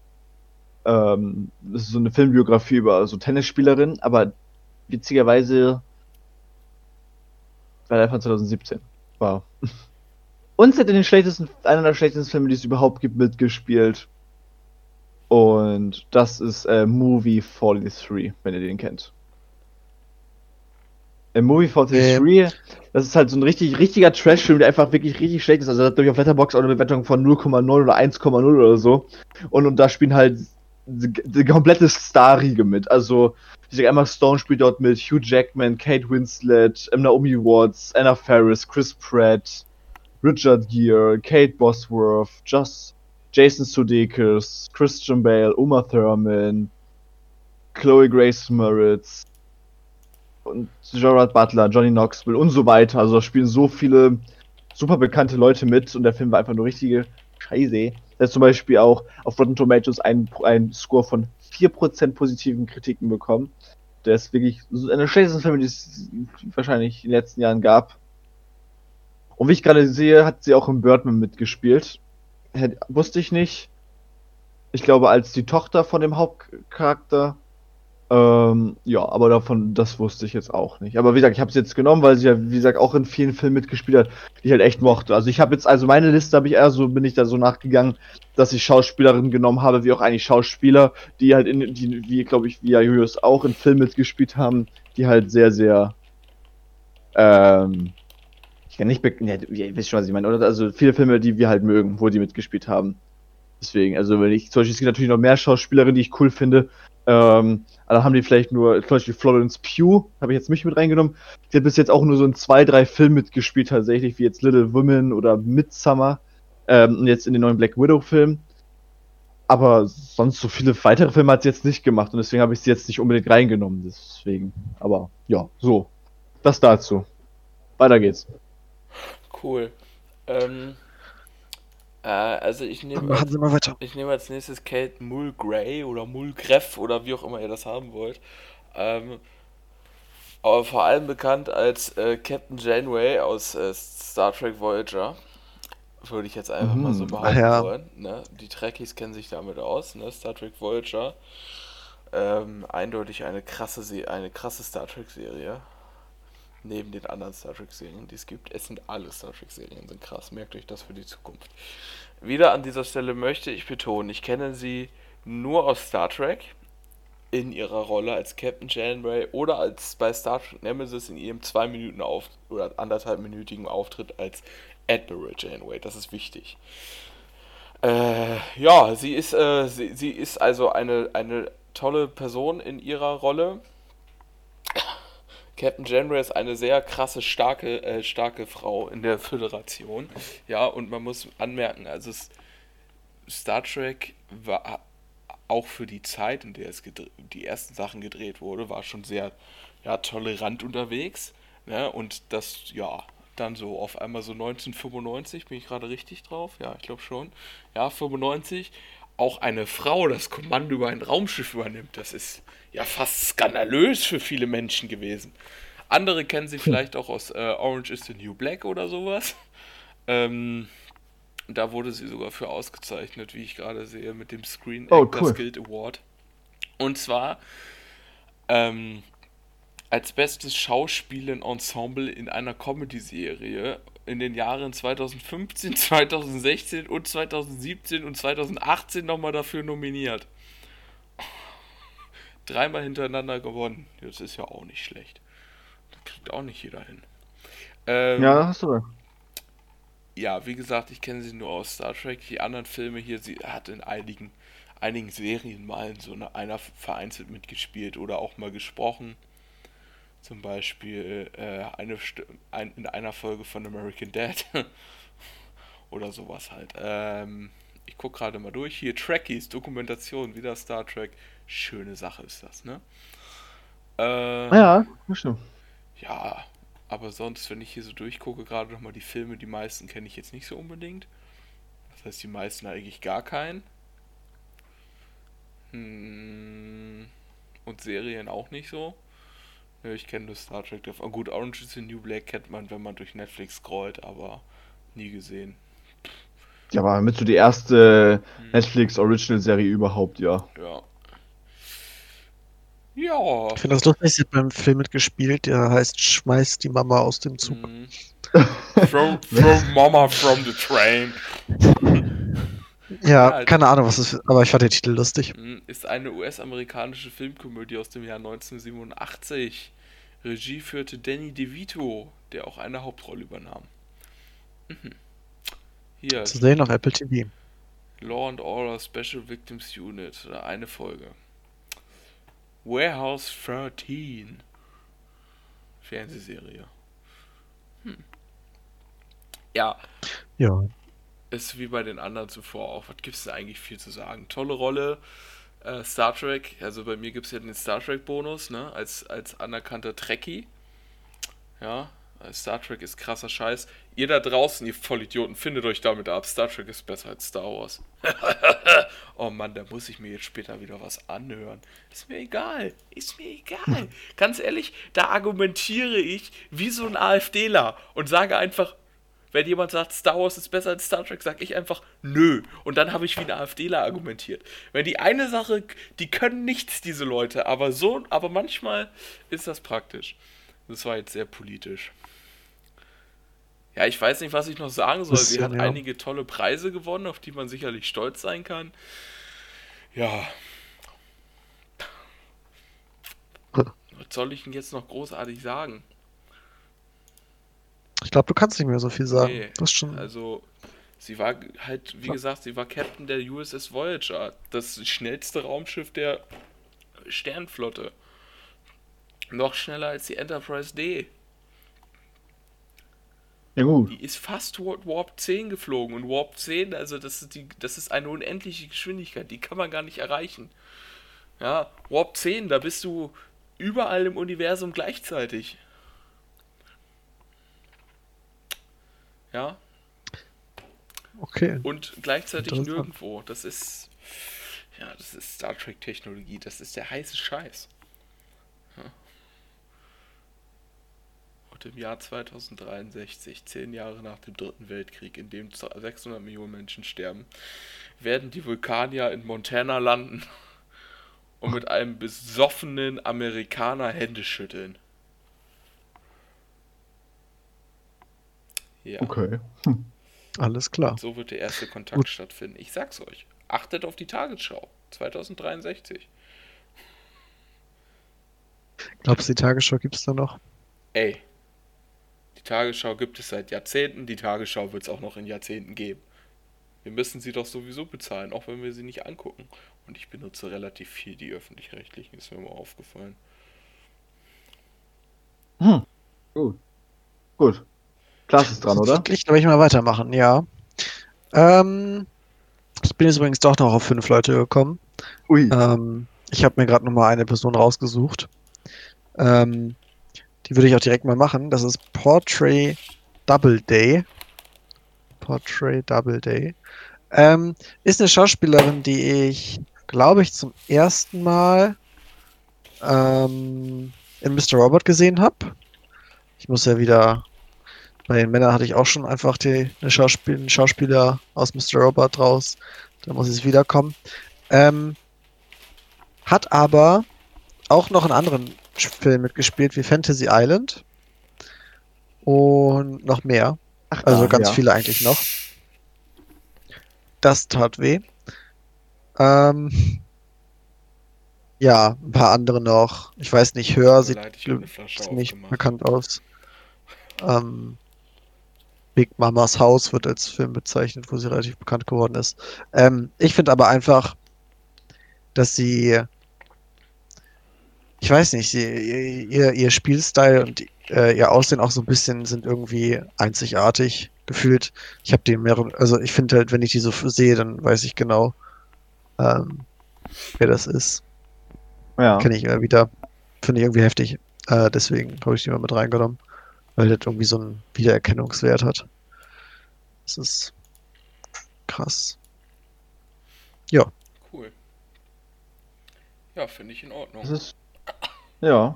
Ähm, das ist so eine Filmbiografie über so Tennisspielerin, aber witzigerweise war der von 2017. Wow. <laughs> Und sie hat in den schlechtesten, einer der schlechtesten Filme, die es überhaupt gibt, mitgespielt. Und das ist äh, Movie 43, wenn ihr den kennt. Im Movie 43, das ist halt so ein richtig, richtiger Trash-Film, der einfach wirklich richtig schlecht ist. Also da hat durch auf Letterboxd auch eine Bewertung von 0,9 oder 1,0 oder so. Und, und da spielen halt die, komplette Star-Riege mit. Also, ich sag Emma Stone spielt dort mit, Hugh Jackman, Kate Winslet, Naomi Watts, Anna Faris, Chris Pratt, Richard Gere, Kate Bosworth, Just, Jason Sudeikis, Christian Bale, Uma Thurman, Chloe Grace Moritz und Gerard Butler, Johnny Knoxville und so weiter. Also da spielen so viele super bekannte Leute mit und der Film war einfach nur richtige Scheiße. Der hat zum Beispiel auch auf Rotten Tomatoes einen, einen Score von 4% positiven Kritiken bekommen. Der ist wirklich einer der schlechtesten Filme, die es wahrscheinlich in den letzten Jahren gab. Und wie ich gerade sehe, hat sie auch im Birdman mitgespielt. Wusste ich nicht. Ich glaube, als die Tochter von dem Hauptcharakter. Ähm, ja, aber davon, das wusste ich jetzt auch nicht. Aber wie gesagt, ich habe sie jetzt genommen, weil sie ja, wie gesagt, auch in vielen Filmen mitgespielt hat, die ich halt echt mochte. Also ich habe jetzt, also meine Liste habe ich eher so, bin ich da so nachgegangen, dass ich Schauspielerinnen genommen habe, wie auch eigentlich Schauspieler, die halt in, die, wie glaube ich, wie ja Julius auch in Filmen mitgespielt haben, die halt sehr, sehr, ähm, ich kann nicht, ja, ihr wisst schon, was ich meine, oder? Also viele Filme, die wir halt mögen, wo die mitgespielt haben. Deswegen, also wenn ich, zum Beispiel, es gibt natürlich noch mehr Schauspielerinnen, die ich cool finde, ähm, also haben die vielleicht nur, zum Beispiel Florence Pugh, habe ich jetzt mich mit reingenommen. Die hat bis jetzt auch nur so in zwei, drei Filmen mitgespielt, tatsächlich, wie jetzt Little Women oder Midsummer. Ähm, und jetzt in den neuen Black Widow-Film. Aber sonst so viele weitere Filme hat sie jetzt nicht gemacht und deswegen habe ich sie jetzt nicht unbedingt reingenommen. Deswegen. Aber ja, so. Das dazu. Weiter geht's. Cool. Ähm, äh, also ich nehme Machen Sie mal weiter. Ich nehme als nächstes Kate Mulgray oder Mulgreff oder wie auch immer ihr das haben wollt. Ähm, aber vor allem bekannt als äh, Captain Janeway aus äh, Star Trek Voyager. Würde ich jetzt einfach mal so Mhm. behaupten ja. wollen. Ne? Die Trekkies kennen sich damit aus, ne? Star Trek Voyager. Ähm, eindeutig eine krasse, Se eine krasse Star Trek-Serie. Neben den anderen Star Trek-Serien, die es gibt. Es sind alle Star Trek-Serien, sind krass. Merkt euch das für die Zukunft. Wieder an dieser Stelle möchte ich betonen, ich kenne sie nur aus Star Trek in ihrer Rolle als Captain Janeway oder als bei Star Trek Nemesis in ihrem zwei Minuten auf oder anderthalb minütigen Auftritt als Admiral Janeway. Das ist wichtig. Äh, ja, sie ist äh, sie, sie ist also eine eine tolle Person in ihrer Rolle. Captain Janeway ist eine sehr krasse, starke, äh, starke Frau in der Föderation. Ja, und man muss anmerken, also es, Star Trek war auch für die Zeit, in der es die ersten Sachen gedreht wurde, war schon sehr ja, tolerant unterwegs. Ne? Und das, ja, dann so auf einmal so 1995, bin ich gerade richtig drauf? Ja, ich glaube schon. Ja, 95, auch eine Frau das Kommando über ein Raumschiff übernimmt. Das ist ja fast skandalös für viele Menschen gewesen. Andere kennen sie vielleicht auch aus äh, Orange is the New Black oder sowas. Ähm, da wurde sie sogar für ausgezeichnet, wie ich gerade sehe, mit dem Screen Oh, Actors cool. Guild Award. Und zwar ähm, als bestes Schauspielen-Ensemble in einer Comedy-Serie in den Jahren 2015, 2016 <laughs> und 2017 und 2018 nochmal dafür nominiert. Dreimal hintereinander gewonnen. Das ist ja auch nicht schlecht. Das kriegt auch nicht jeder hin. Ähm, Ja, hast du ja, wie gesagt, ich kenne sie nur aus Star Trek. Die anderen Filme hier, sie hat in einigen, einigen Serien mal in so einer, einer vereinzelt mitgespielt oder auch mal gesprochen. Zum Beispiel äh, eine, St- ein, in einer Folge von American Dad. <laughs> oder sowas halt. Ähm, ich gucke gerade mal durch. Hier Trekkies, Dokumentation, wieder Star Trek. Schöne Sache ist das, ne? Äh, Ja, stimmt. ja, aber sonst, wenn ich hier so durchgucke, gerade nochmal die Filme, die meisten kenne ich jetzt nicht so unbedingt. Das heißt, die meisten eigentlich gar keinen. Hm, und Serien auch nicht so. Ja, ich kenne nur Star Trek. Oh, gut, Orange is the New Black kennt man, wenn man durch Netflix scrollt, aber nie gesehen. Ja, aber mit so die erste Hm. Netflix Original Serie überhaupt, ja. Ja. Ja. Ich finde das lustig, sie hat beim Film mitgespielt, der heißt Schmeiß die Mama aus dem Zug. Mhm. throw, throw <laughs> Mama from the train. <laughs> Ja, Ja, keine Ahnung, was es ist, aber ich fand den Titel lustig. Mhm, ist eine US-amerikanische Filmkomödie aus dem Jahr 1987. Regie führte Danny DeVito, der auch eine Hauptrolle übernahm. Mhm. Hier, Zu sehen auf Apple TV. Law and Order Special Victims Unit, eine Folge. Warehouse 13. Fernsehserie. Hm. Ja, Ja. Ist wie bei den anderen zuvor auch. Was gibt es da eigentlich viel zu sagen? Tolle Rolle. äh, Star Trek, also bei mir gibt es ja den Star Trek-Bonus, ne, als, als anerkannter Trekkie. Ja, Star Trek ist krasser Scheiß. Ihr da draußen, ihr Vollidioten, findet euch damit ab. Star Trek ist besser als Star Wars. <laughs> oh Mann, da muss ich mir jetzt später wieder was anhören. Ist mir egal. Ist mir egal. <laughs> Ganz ehrlich, da argumentiere ich wie so ein AfDler und sage einfach, wenn jemand sagt, Star Wars ist besser als Star Trek, sage ich einfach nö. Und dann habe ich wie ein AfDler argumentiert. Wenn die eine Sache, die können nichts, diese Leute, aber so, aber manchmal ist das praktisch. Das war jetzt sehr politisch. Ja, ich weiß nicht, was ich noch sagen soll. Sie hat ja. einige tolle Preise gewonnen, auf die man sicherlich stolz sein kann. Ja. <laughs> Was soll ich denn jetzt noch großartig sagen? Ich glaube, du kannst nicht mehr so viel sagen. Nee, das schon... Also, sie war halt, wie gesagt, sie war Captain der USS Voyager, das schnellste Raumschiff der Sternflotte. Noch schneller als die Enterprise D. Ja, gut. Die ist fast Warp 10 geflogen. Und Warp 10, also das ist, die, das ist eine unendliche Geschwindigkeit, die kann man gar nicht erreichen. Ja, Warp 10, da bist du überall im Universum gleichzeitig. Ja. Okay. Und gleichzeitig nirgendwo. Das ist. Ja, das ist Star Trek-Technologie. Das ist der heiße Scheiß. im Jahr 2063, zehn Jahre nach dem Dritten Weltkrieg, in dem 600 Millionen Menschen sterben, werden die Vulkanier in Montana landen und mit einem besoffenen Amerikaner Hände schütteln. Ja. Okay. Hm. Alles klar. So wird der erste Kontakt Gut. stattfinden. Ich sag's euch. Achtet auf die Tagesschau. 2063. Glaubst du, die Tagesschau gibt's da noch? Ey, die Tagesschau gibt es seit Jahrzehnten, die Tagesschau wird es auch noch in Jahrzehnten geben. Wir müssen sie doch sowieso bezahlen, auch wenn wir sie nicht angucken. Und ich benutze relativ viel die öffentlich-rechtlichen, ist mir mal aufgefallen. Hm. Gut. Gut. Klasse ist dran, oder? Ich glaube, ich mal weitermachen, ja. Ähm, ich bin jetzt übrigens doch noch auf fünf Leute gekommen. Ui. Ähm, ich habe mir gerade noch mal eine Person rausgesucht. Ähm, die würde ich auch direkt mal machen. Das ist Portrait Double Day. Portrait Double Day. Ähm, ist eine Schauspielerin, die ich, glaube ich, zum ersten Mal ähm, in Mr. Robot gesehen habe. Ich muss ja wieder. Bei den Männern hatte ich auch schon einfach die, eine Schauspiel, einen Schauspieler aus Mr. Robot raus. Da muss es wiederkommen. Ähm, hat aber auch noch einen anderen Film mitgespielt wie Fantasy Island und noch mehr. Ach, also ganz ja. viele eigentlich noch. Das tat weh. Ähm, ja, ein paar andere noch. Ich weiß nicht, Hör sieht ziemlich bekannt aus. Ähm, Big Mamas Haus wird als Film bezeichnet, wo sie relativ bekannt geworden ist. Ähm, ich finde aber einfach, dass sie ich weiß nicht, sie, ihr, ihr Spielstil und äh, ihr Aussehen auch so ein bisschen sind irgendwie einzigartig gefühlt. Ich habe die mehrere, also ich finde halt, wenn ich die so sehe, dann weiß ich genau, ähm, wer das ist. Ja. Kenne ich immer wieder. Finde ich irgendwie heftig. Äh, deswegen habe ich die mal mit reingenommen, weil das irgendwie so einen Wiedererkennungswert hat. Das ist krass. Ja. Cool. Ja, finde ich in Ordnung. Das ist ja,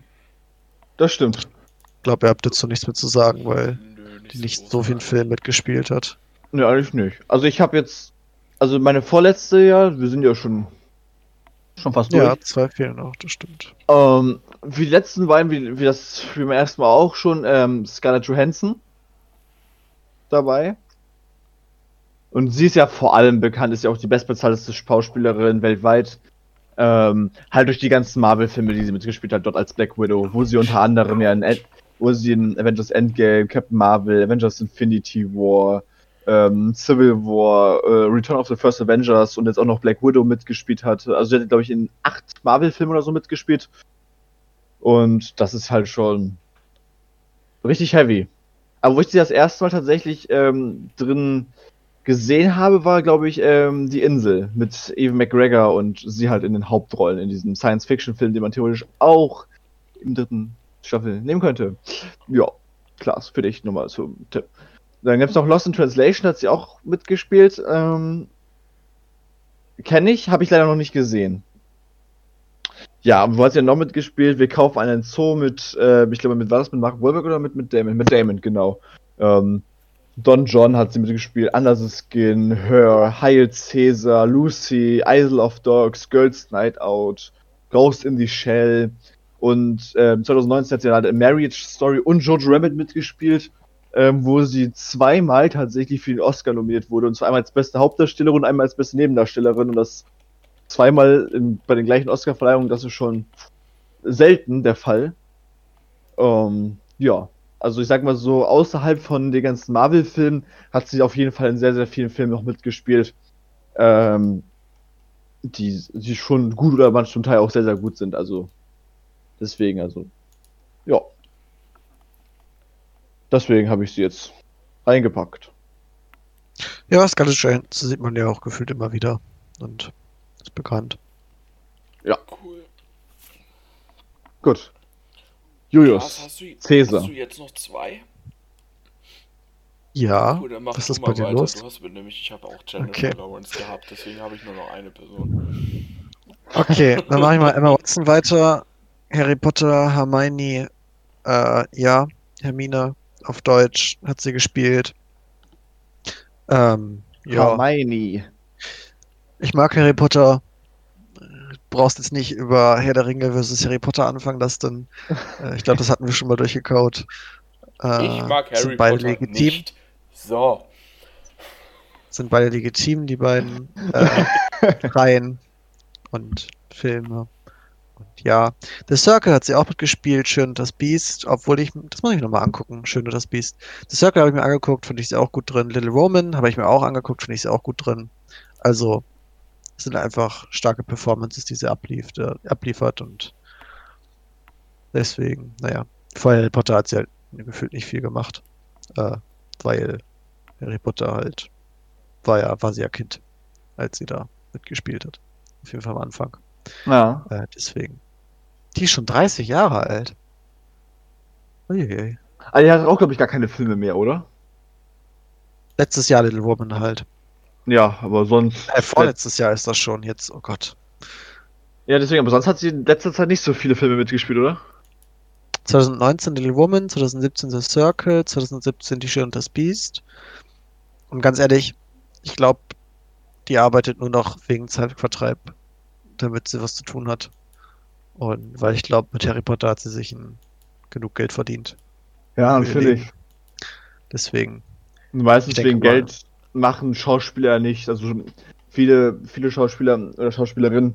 das stimmt. Ich glaube, ihr habt dazu nichts mehr zu sagen, weil Nö, nicht die nicht so, so viel Film mitgespielt hat. Ne, eigentlich nicht. Also ich habe jetzt, also meine vorletzte ja, wir sind ja schon schon fast durch. Ja, zwei fehlen noch, das stimmt. Ähm, wie die letzten beiden, wie, wie das wie beim ersten Mal auch schon, ähm, Scarlett Johansson dabei. Und sie ist ja vor allem bekannt, ist ja auch die bestbezahlteste Schauspielerin weltweit. Ähm, halt durch die ganzen Marvel-Filme, die sie mitgespielt hat, dort als Black Widow, wo sie unter anderem ja in, wo sie in Avengers Endgame, Captain Marvel, Avengers Infinity War, ähm, Civil War, äh, Return of the First Avengers und jetzt auch noch Black Widow mitgespielt hat. Also sie hat, glaube ich, in acht Marvel-Filmen oder so mitgespielt. Und das ist halt schon richtig heavy. Aber wo ich sie das erste Mal tatsächlich ähm, drin gesehen habe, war, glaube ich, ähm, Die Insel mit Eve McGregor und sie halt in den Hauptrollen in diesem Science-Fiction-Film, den man theoretisch auch im dritten Staffel nehmen könnte. Ja, klar, für dich nochmal zum Tipp. Dann gibt es noch Lost in Translation, hat sie auch mitgespielt. Ähm, Kenne ich, habe ich leider noch nicht gesehen. Ja, wo hat sie ja noch mitgespielt? Wir kaufen einen Zoo mit, äh, ich glaube, mit war das mit Mark Wahlberg oder mit, mit Damon? Mit Damon, genau. Ähm, Don John hat sie mitgespielt, Anders Skin, Her, Heil Caesar, Lucy, Isle of Dogs, Girls Night Out, Ghost in the Shell und äh, 2019 hat sie halt Marriage Story und Jojo Rabbit mitgespielt, ähm, wo sie zweimal tatsächlich für den Oscar nominiert wurde und zwar einmal als beste Hauptdarstellerin und einmal als beste Nebendarstellerin und das zweimal in, bei den gleichen Oscar-Verleihungen, das ist schon selten der Fall. Ähm, ja, also ich sag mal so, außerhalb von den ganzen Marvel-Filmen hat sie auf jeden Fall in sehr, sehr vielen Filmen noch mitgespielt, ähm, die, die schon gut oder manchmal zum Teil auch sehr, sehr gut sind. Also deswegen, also ja. Deswegen habe ich sie jetzt reingepackt. Ja, Scarlett Johansson sieht man ja auch gefühlt immer wieder und ist bekannt. Cool. Gut. Julius, hast du, Cäsar. hast du jetzt noch zwei? Ja, Cool, dann mach was du ist mal bei dir weiter. los? Du hast nämlich, ich habe auch Jennifer Okay. Lawrence gehabt, deswegen habe ich nur noch eine Person. Okay, dann mache ich mal Emma Watson weiter. Harry Potter, Hermione, äh, ja, Hermine auf Deutsch hat sie gespielt. Ähm, ja, Hermione. ich mag Harry Potter. Brauchst jetzt nicht über Herr der Ringe versus Harry Potter anfangen, das dann. <laughs> Äh, ich glaube, das hatten wir schon mal durchgekaut. Äh, ich mag Harry sind beide Potter legitim. nicht. So. Sind beide legitim, die beiden äh, <laughs> Reihen und Filme. Und ja, The Circle hat sie auch mitgespielt, Schön und das Beast, obwohl ich, das muss ich mir nochmal angucken, Schön und das Beast. The Circle habe ich mir angeguckt, finde ich sie auch gut drin. Little Woman habe ich mir auch angeguckt, finde ich sie auch gut drin. Also, es sind einfach starke Performances, die sie ablief, äh, abliefert und deswegen, naja, vor Harry Potter hat sie halt gefühlt nicht viel gemacht, äh, weil Harry Potter halt war ja, war sie ja Kind, als sie da mitgespielt hat. Auf jeden Fall am Anfang. Ja. Äh, deswegen. Die ist schon 30 Jahre alt. Uiuiui. Aber die hat auch, glaube ich, gar keine Filme mehr, oder? Letztes Jahr Little Woman halt. Ja, aber sonst. Äh, vorletztes Jahr ist das schon. Jetzt, oh Gott. Ja, deswegen, aber sonst hat sie in letzter Zeit nicht so viele Filme mitgespielt, oder? 2019 Little Woman, 2017 The Circle, 2017 Die Schöne und das Biest. Und ganz ehrlich, ich glaube, die arbeitet nur noch wegen Zeitvertreib, damit sie was zu tun hat. Und weil ich glaube, mit Harry Potter hat sie sich genug Geld verdient. Ja, natürlich. Deswegen. Und meistens wegen mal. Geld machen Schauspieler nicht. Also viele, viele Schauspieler oder Schauspielerinnen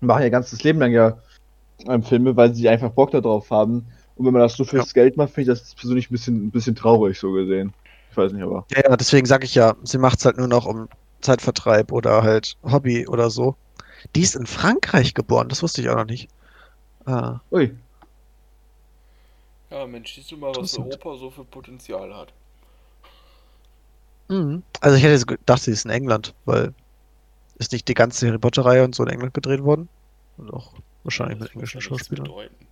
machen ihr ganzes Leben lang ja ähm, Filme, weil sie einfach Bock darauf haben. Und wenn man das so fürs Geld macht, finde ich das persönlich ein bisschen, ein bisschen traurig, so gesehen. Ich weiß nicht, aber. Ja, ja, deswegen sage ich ja, sie macht es halt nur noch um Zeitvertreib oder halt Hobby oder so. Die ist in Frankreich geboren, das wusste ich auch noch nicht. Ah, Ui. Ja, Mensch, siehst du mal, was der Interessant. Opa so für Potenzial hat. mhm. Also ich hätte jetzt gedacht, sie ist in England, weil ist nicht die ganze Harry Potter-Reihe und so in England gedreht worden? Und auch wahrscheinlich Das mit englischen Schauspielern. bedeuten.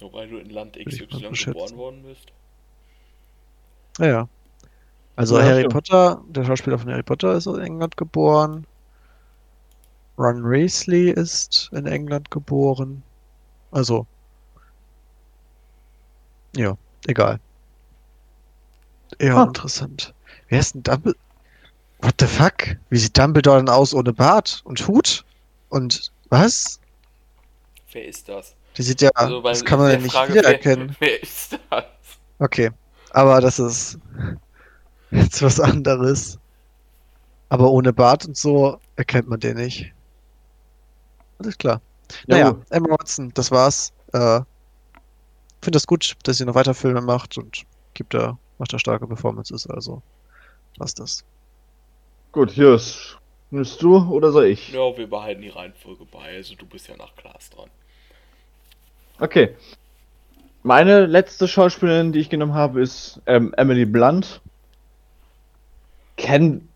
Nur weil du in Land XY geboren worden bist. Ja, ja. Also Ja, Harry stimmt. Potter, der Schauspieler von Harry Potter ist in England geboren. Ron Weasley ist in England geboren. Also, ja, egal. Ja, Ah. interessant. Wer ist denn Dumbledore? What the fuck? Wie sieht Dumbledore denn aus ohne Bart und Hut? Und was? Wer ist das? Die sieht ja, Also, das kann man ja nicht Frage, wiedererkennen. Wer, <laughs> wer ist das? Okay, aber das ist <laughs> jetzt was anderes. Aber ohne Bart und so erkennt man den nicht. Alles klar. Ja, naja, gut. Emma Watson, das war's. Äh, Finde das gut, dass sie noch weiter Filme macht und gibt da, macht da starke Performances, also passt das. Gut, Jus. Nimmst du oder soll ich? Ja, wir behalten die Reihenfolge bei. Also du bist ja nach Klaas dran. Okay. Meine letzte Schauspielerin, die ich genommen habe, ist ähm, Emily Blunt. Kennen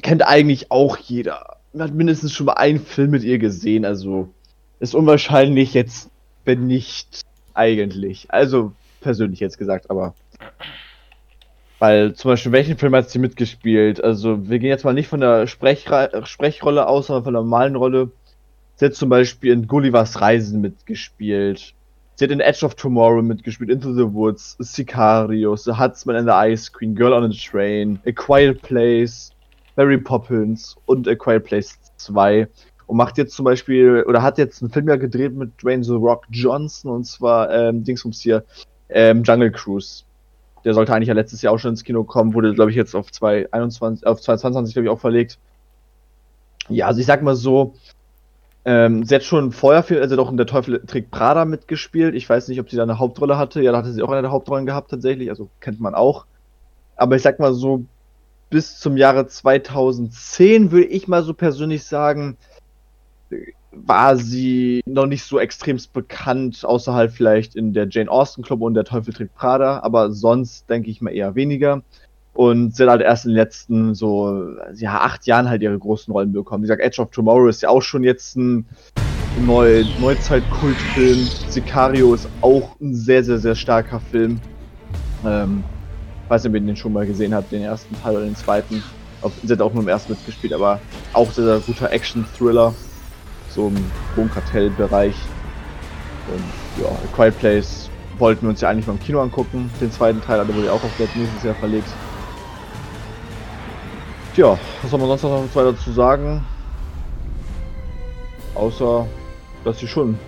kennt eigentlich auch jeder. Man hat mindestens schon mal einen Film mit ihr gesehen, also ist unwahrscheinlich jetzt, wenn nicht eigentlich. Also persönlich jetzt gesagt, aber. Weil zum Beispiel, welchen Film hat sie mitgespielt? Also, wir gehen jetzt mal nicht von der Sprechre Sprechrolle aus, sondern von der normalen Rolle. Sie hat zum Beispiel in Gullivers Reisen mitgespielt. Sie hat in Edge of Tomorrow mitgespielt, Into the Woods, Sicario, The Huntsman and the Ice Queen, Girl on a Train, A Quiet Place, Mary Poppins und A Quiet Place 2. Und macht jetzt zum Beispiel, oder hat jetzt einen Film ja gedreht mit Dwayne The Rock Johnson und zwar, ähm, Dingsbums hier, ähm, Jungle Cruise. Der sollte eigentlich ja letztes Jahr auch schon ins Kino kommen, wurde, glaube ich, jetzt auf 2021, auf 2022, glaube ich, auch verlegt. Ja, also ich sag mal so, ähm, sie hat schon vorher viel, also doch in Der Teufel trägt Prada mitgespielt. Ich weiß nicht, ob sie da eine Hauptrolle hatte. Ja, da hatte sie auch eine der Hauptrollen gehabt tatsächlich, also kennt man auch. Aber ich sag mal so, bis zum Jahre 2010 würde ich mal so persönlich sagen, war sie noch nicht so extremst bekannt, außerhalb vielleicht in der Jane Austen Club und der Teufel trägt Prada, aber sonst denke ich mal eher weniger. Und sie hat halt erst in den letzten so, ja, acht Jahren halt ihre großen Rollen bekommen. Wie gesagt, Edge of Tomorrow ist ja auch schon jetzt ein Neu Neuzeit-Kultfilm. Sicario ist auch ein sehr, sehr, sehr starker Film. Ähm, weiß nicht, ob ihr den schon mal gesehen habt, den ersten Teil oder den zweiten. Sie hat auch nur im ersten mitgespielt, aber auch sehr, sehr guter Action-Thriller. So im Wohnkartell-Bereich. Und ja, A Quiet Place wollten wir uns ja eigentlich mal im Kino angucken. Den zweiten Teil, aber wurde ja auch auf nächstes Jahr verlegt. Tja, was soll man sonst noch weiter dazu sagen? Außer, dass sie schon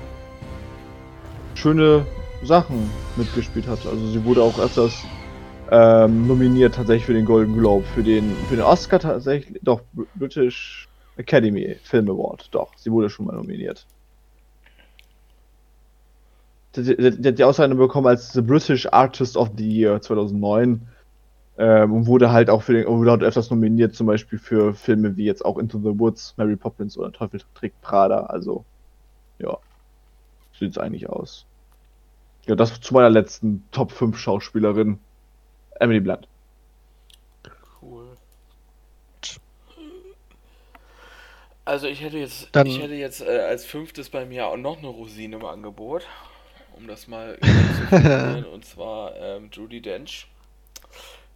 schöne Sachen mitgespielt hat. Also sie wurde auch öfters ähm, nominiert tatsächlich für den Golden Globe, für den, für den Oscar tatsächlich, doch, British Academy Film Award, doch, sie wurde schon mal nominiert. Die hat die Auszeichnung bekommen als The British Artist of the Year 2009 ähm, und wurde halt auch für den, wurde halt öfters nominiert, zum Beispiel für Filme wie jetzt auch Into the Woods, Mary Poppins oder Teufel trägt Prada. Also, ja, sieht's eigentlich aus. Ja, das zu meiner letzten Top 5 Schauspielerin, Emily Blunt. Cool. Also ich hätte jetzt, Dann- ich hätte jetzt äh, als fünftes bei mir auch noch eine Rosine im Angebot, um das mal <laughs> zu formulieren, und zwar ähm, Judy Dench.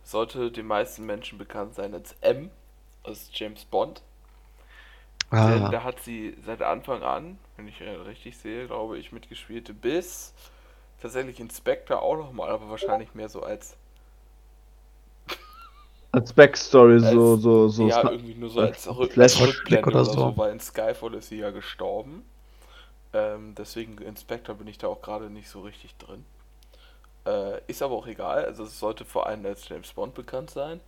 Sollte den meisten Menschen bekannt sein als M aus James Bond. Denn Ah, da hat sie seit Anfang an, wenn ich äh, richtig sehe, glaube ich, mitgespielt, bis tatsächlich Inspector auch nochmal, aber wahrscheinlich mehr so als, Als Backstory, als so, so, so. ja, irgendwie nur so als Flash- Rückblick oder oder, so. so. weil in Skyfall ist sie ja gestorben. Ähm, deswegen Inspector bin ich da auch gerade nicht so richtig drin. Äh, ist aber auch egal, also es sollte vor allem als James Bond bekannt sein.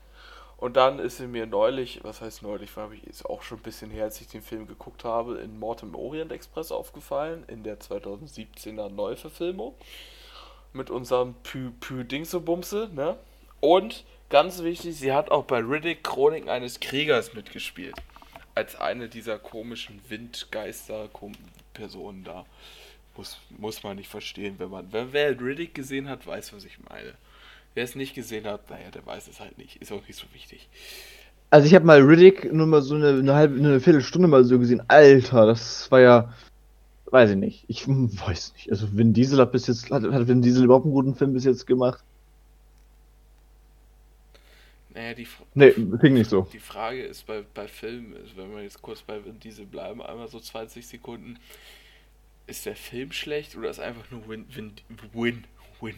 Und dann ist sie mir neulich, was heißt neulich, habe ich, ist auch schon ein bisschen her, als ich den Film geguckt habe, in Mord im Orient Express aufgefallen, in der 2017er Neuverfilmung. Mit unserem Pü Pü Dingsobumse, ne? Und ganz wichtig, sie hat auch bei Riddick Chroniken eines Kriegers mitgespielt. Als eine dieser komischen Windgeister-Personen da. Muss, muss man nicht verstehen, wenn man. Wer, wer Riddick gesehen hat, weiß, was ich meine. Wer es nicht gesehen hat, naja, der weiß es halt nicht. Ist auch nicht so wichtig. Also ich habe mal Riddick nur mal so eine, eine halbe, eine Viertelstunde mal so gesehen. Alter, das war ja, weiß ich nicht. Ich weiß nicht. Also Vin Diesel hat bis jetzt, hat, hat Vin Diesel überhaupt einen guten Film bis jetzt gemacht? Naja, die, Nee, klingt nicht so. die Frage ist bei, bei Filmen, ist, wenn wir jetzt kurz bei Vin Diesel bleiben, einmal so 20 Sekunden. Ist der Film schlecht oder ist einfach nur Win, Win, Win, Win,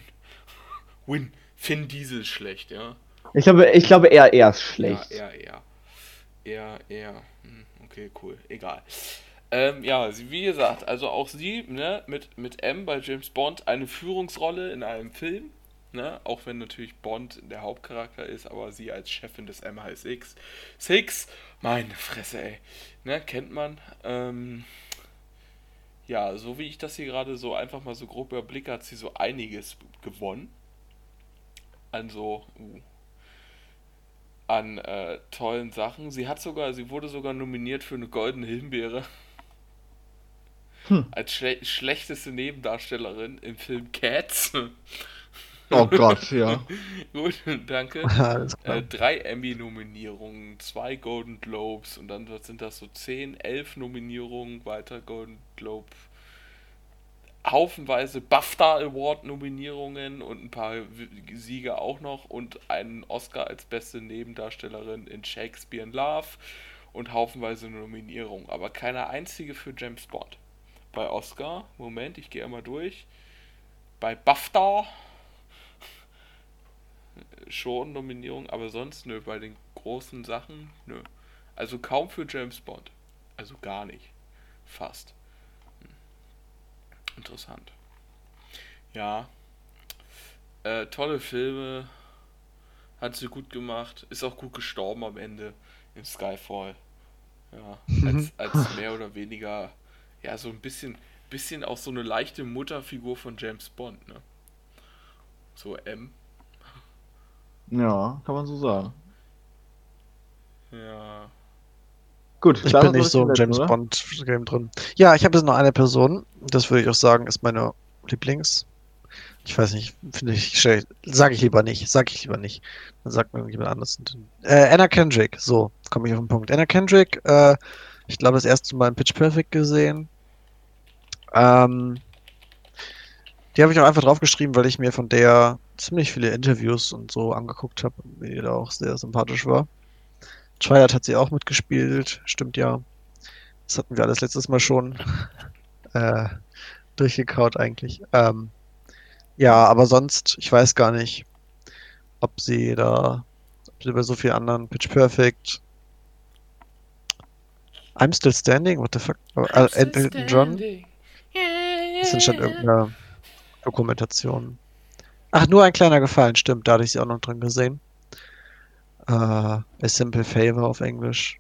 Win, Finn Diesel schlecht, ja? Ich glaube, ich glaube eher er ist schlecht. Ja, eher, eher. Eher, eher. Hm, Okay, cool. Egal. Ähm, ja, wie gesagt, also auch sie, ne, mit, mit M bei James Bond eine Führungsrolle in einem Film, ne, auch wenn natürlich Bond der Hauptcharakter ist, aber sie als Chefin des MI6. Six, meine Fresse, ey. Ne, kennt man. Ähm, ja, so wie ich das hier gerade so einfach mal so grob überblicke, hat sie so einiges gewonnen. Also, uh, an äh, tollen Sachen. Sie hat sogar, sie wurde sogar nominiert für eine goldene Himbeere. Hm. Als schle schlechteste Nebendarstellerin im Film Cats. Oh Gott, ja. <laughs> Gut, danke. <laughs> Äh, drei Emmy-Nominierungen, zwei Golden Globes und dann sind das so 10, 11 Nominierungen, weiter Golden Globe. Haufenweise BAFTA Award Nominierungen und ein paar Siege auch noch und einen Oscar als beste Nebendarstellerin in Shakespeare in Love und haufenweise Nominierungen, aber keine einzige für James Bond. Bei Oscar, Moment, ich gehe einmal durch. Bei BAFTA schon Nominierung, aber sonst nö, bei den großen Sachen nö. Also kaum für James Bond. Also gar nicht. Fast. Hm. Interessant. Ja. Äh, tolle Filme. Hat sie gut gemacht. Ist auch gut gestorben am Ende in Skyfall. Ja. Als, <laughs> als mehr oder weniger, ja, so ein bisschen, bisschen auch so eine leichte Mutterfigur von James Bond, ne? So M. Ja, kann man so sagen. Ja. Gut, Ich bin nicht so im James oder? Bond Game drin. Ja, ich habe jetzt noch eine Person, das würde ich auch sagen, ist meine Lieblings. Ich weiß nicht, finde ich, sage ich lieber nicht, sage ich lieber nicht. Dann sagt mir irgendjemand anderes. Äh, Anna Kendrick, so, komme ich auf den Punkt. Anna Kendrick, äh, ich glaube, das erste Mal in Pitch Perfect gesehen. Ähm, die habe ich auch einfach draufgeschrieben, weil ich mir von der ziemlich viele Interviews und so angeguckt habe und mir da auch sehr sympathisch war. Twilight hat sie auch mitgespielt, stimmt ja. Das hatten wir alles letztes Mal schon <laughs> äh, durchgekaut eigentlich. Ähm, ja, aber sonst, ich weiß gar nicht, ob sie da, ob sie bei so vielen anderen Pitch Perfect. I'm Still Standing? What the fuck? Äh, Ed- Elton John? Das ist schon irgendeine Dokumentation. Ach, nur ein kleiner Gefallen, stimmt, da hatte ich sie auch noch drin gesehen. Äh, A Simple Favor auf Englisch.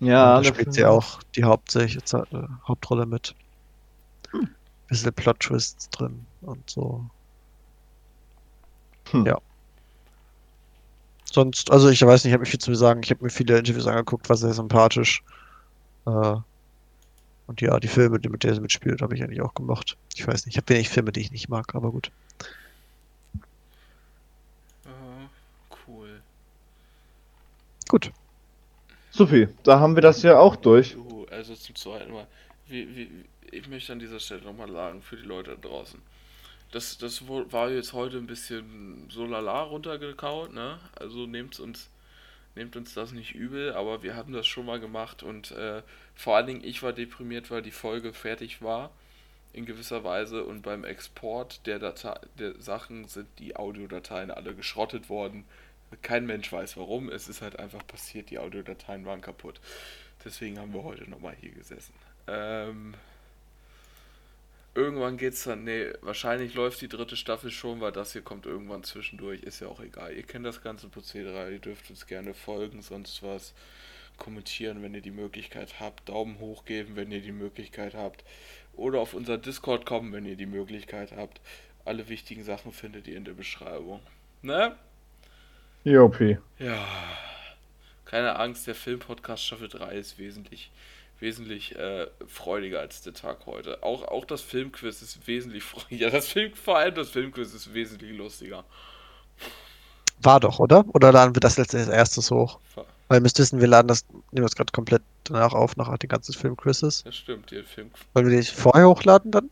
Ja, und da spielt sie auch die hauptsächliche Ze- äh, Hauptrolle mit. Bisschen Plot-Twists drin und so. Hm. Ja. Sonst, also ich weiß nicht, ich habe nicht viel zu sagen. Ich habe mir viele Interviews angeguckt, war sehr sympathisch. Äh, und ja, die Filme, mit der sie mitspielt, habe ich eigentlich auch gemacht. Ich weiß nicht, ich habe wenig Filme, die ich nicht mag, aber gut. Äh, cool. Gut. Supi, da haben wir das ja auch durch. Juhu, also zum zweiten Mal. Wie, wie, ich möchte an dieser Stelle nochmal sagen, für die Leute da draußen. Das, das war jetzt heute ein bisschen so lala runtergekaut, ne? Also nehmt uns, nehmt uns das nicht übel, aber wir haben das schon mal gemacht und äh, vor allen Dingen ich war deprimiert, weil die Folge fertig war, in gewisser Weise, und beim Export der, Datei der Sachen sind die Audiodateien alle geschrottet worden. Kein Mensch weiß warum, es ist halt einfach passiert, die Audiodateien waren kaputt. Deswegen haben wir heute nochmal hier gesessen. Ähm, irgendwann geht's dann, nee, wahrscheinlich läuft die dritte Staffel schon, weil das hier kommt irgendwann zwischendurch, ist ja auch egal. Ihr kennt das ganze Prozedere, ihr dürft uns gerne folgen, sonst was kommentieren, wenn ihr die Möglichkeit habt, Daumen hoch geben, wenn ihr die Möglichkeit habt, oder auf unser Discord kommen, wenn ihr die Möglichkeit habt. Alle wichtigen Sachen findet ihr in der Beschreibung. Ne? Jopi. Ja, keine Angst, der Filmpodcast Staffel 3 ist wesentlich, wesentlich äh, freudiger als der Tag heute. Auch, auch das Filmquiz ist wesentlich freudiger. <laughs> Ja, das Film, vor allem das Filmquiz ist wesentlich lustiger. War doch, oder? Oder laden wir das jetzt als erstes hoch? Ver- Weil ihr müsst wissen, wir laden das, nehmen das gerade komplett danach auf, nach den ganzen Filmquizzes. Das stimmt, der Film. Wollen wir die vorher hochladen dann?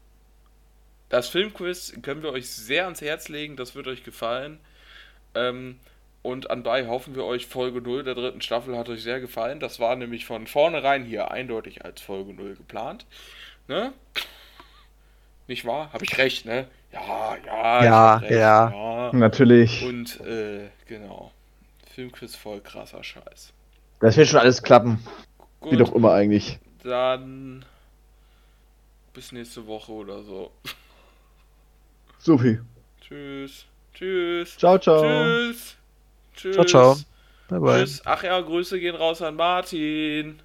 Das Filmquiz können wir euch sehr ans Herz legen, das wird euch gefallen. Ähm, und anbei hoffen wir euch, Folge 0 der dritten Staffel hat euch sehr gefallen. Das war nämlich von vornherein hier eindeutig als Folge 0 geplant. Ne? Nicht wahr? Habe ich recht, ne? Ja, ja, Ja, recht, ja. ja. Natürlich. Und, äh, genau. Filmquiz voll krasser Scheiß. Das wird schon alles klappen. Wie Gut, doch immer eigentlich. dann bis nächste Woche oder so. Supi. Tschüss. Tschüss. Ciao, ciao. Tschüss. Tschüss. Ciao, ciao. Bye bye. Tschüss. Ach ja, Grüße gehen raus an Martin.